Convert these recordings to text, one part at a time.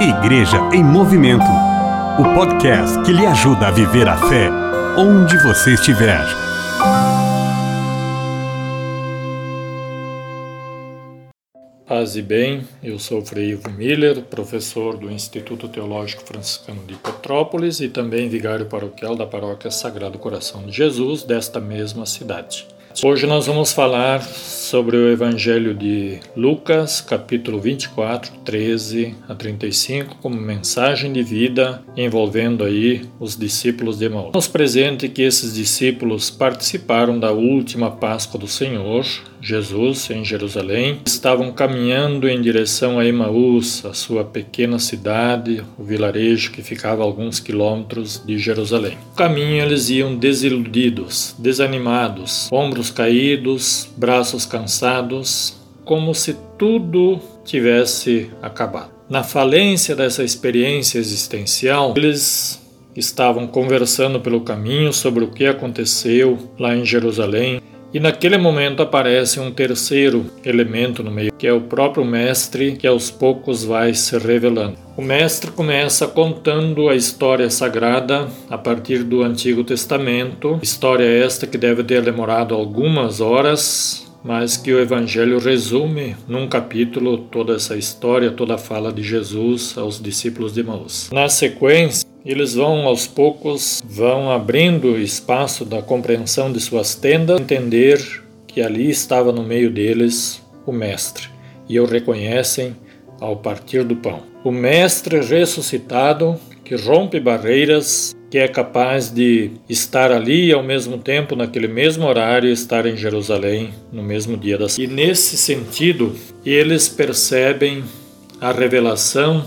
Igreja em Movimento o podcast que lhe ajuda a viver a fé onde você estiver. Paz e bem, eu sou Frei Ivo Miller, professor do Instituto Teológico Franciscano de Petrópolis e também vigário paroquial da Paróquia Sagrado Coração de Jesus desta mesma cidade. Hoje nós vamos falar sobre o Evangelho de Lucas, capítulo 24, 13 a 35, como mensagem de vida envolvendo aí os discípulos de Emaús. Nos presente que esses discípulos participaram da última Páscoa do Senhor, Jesus, em Jerusalém, estavam caminhando em direção a Emaús, a sua pequena cidade, o vilarejo que ficava a alguns quilômetros de Jerusalém. No caminho eles iam desiludidos, desanimados, ombros caídos, braços cansados, como se tudo tivesse acabado. Na falência dessa experiência existencial, eles estavam conversando pelo caminho sobre o que aconteceu lá em Jerusalém e naquele momento aparece um terceiro elemento no meio, que é o próprio mestre, que aos poucos vai se revelando. O mestre começa contando a história sagrada a partir do Antigo Testamento, história esta que deve ter demorado algumas horas, mas que o Evangelho resume num capítulo toda essa história, toda a fala de Jesus aos discípulos de Maús. Na sequência, eles vão aos poucos, vão abrindo espaço da compreensão de suas tendas, entender que ali estava no meio deles o Mestre, e o reconhecem ao partir do pão. O Mestre ressuscitado que rompe barreiras, que é capaz de estar ali ao mesmo tempo, naquele mesmo horário, estar em Jerusalém no mesmo dia da E nesse sentido, eles percebem a revelação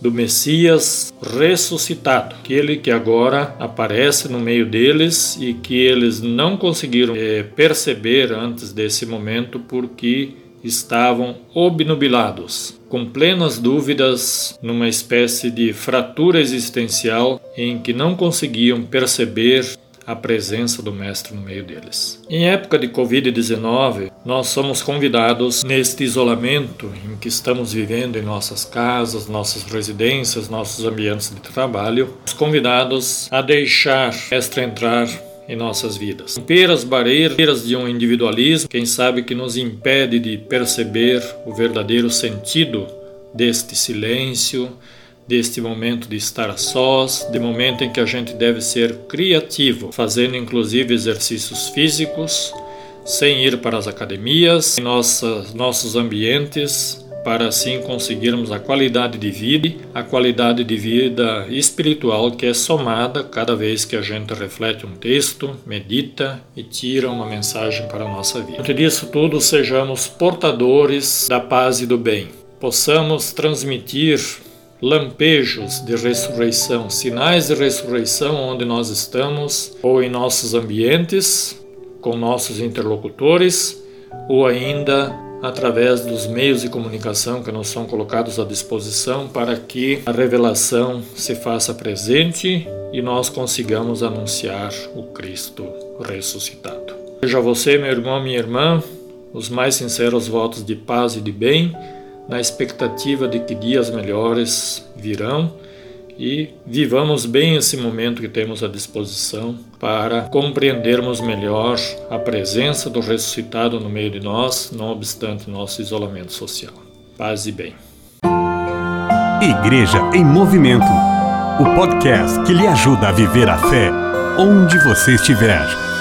do Messias ressuscitado, aquele que agora aparece no meio deles e que eles não conseguiram é, perceber antes desse momento porque estavam obnubilados, com plenas dúvidas, numa espécie de fratura existencial em que não conseguiam perceber a presença do Mestre no meio deles. Em época de Covid-19, nós somos convidados neste isolamento em que estamos vivendo em nossas casas, nossas residências, nossos ambientes de trabalho, convidados a deixar o Mestre entrar em nossas vidas. Romper as barreiras de um individualismo, quem sabe que nos impede de perceber o verdadeiro sentido deste silêncio, deste momento de estar sós, de momento em que a gente deve ser criativo, fazendo inclusive exercícios físicos, sem ir para as academias, em nossas, nossos ambientes, para assim conseguirmos a qualidade de vida, a qualidade de vida espiritual que é somada cada vez que a gente reflete um texto, medita e tira uma mensagem para a nossa vida. Diante disso tudo, sejamos portadores da paz e do bem. Possamos transmitir lampejos de ressurreição, sinais de ressurreição onde nós estamos, ou em nossos ambientes, com nossos interlocutores, ou ainda através dos meios de comunicação que nos são colocados à disposição para que a revelação se faça presente e nós consigamos anunciar o Cristo ressuscitado. Seja você, meu irmão, minha irmã, os mais sinceros votos de paz e de bem na expectativa de que dias melhores virão e vivamos bem esse momento que temos à disposição para compreendermos melhor a presença do ressuscitado no meio de nós, não obstante nosso isolamento social. Paz e bem. Igreja em Movimento o podcast que lhe ajuda a viver a fé onde você estiver.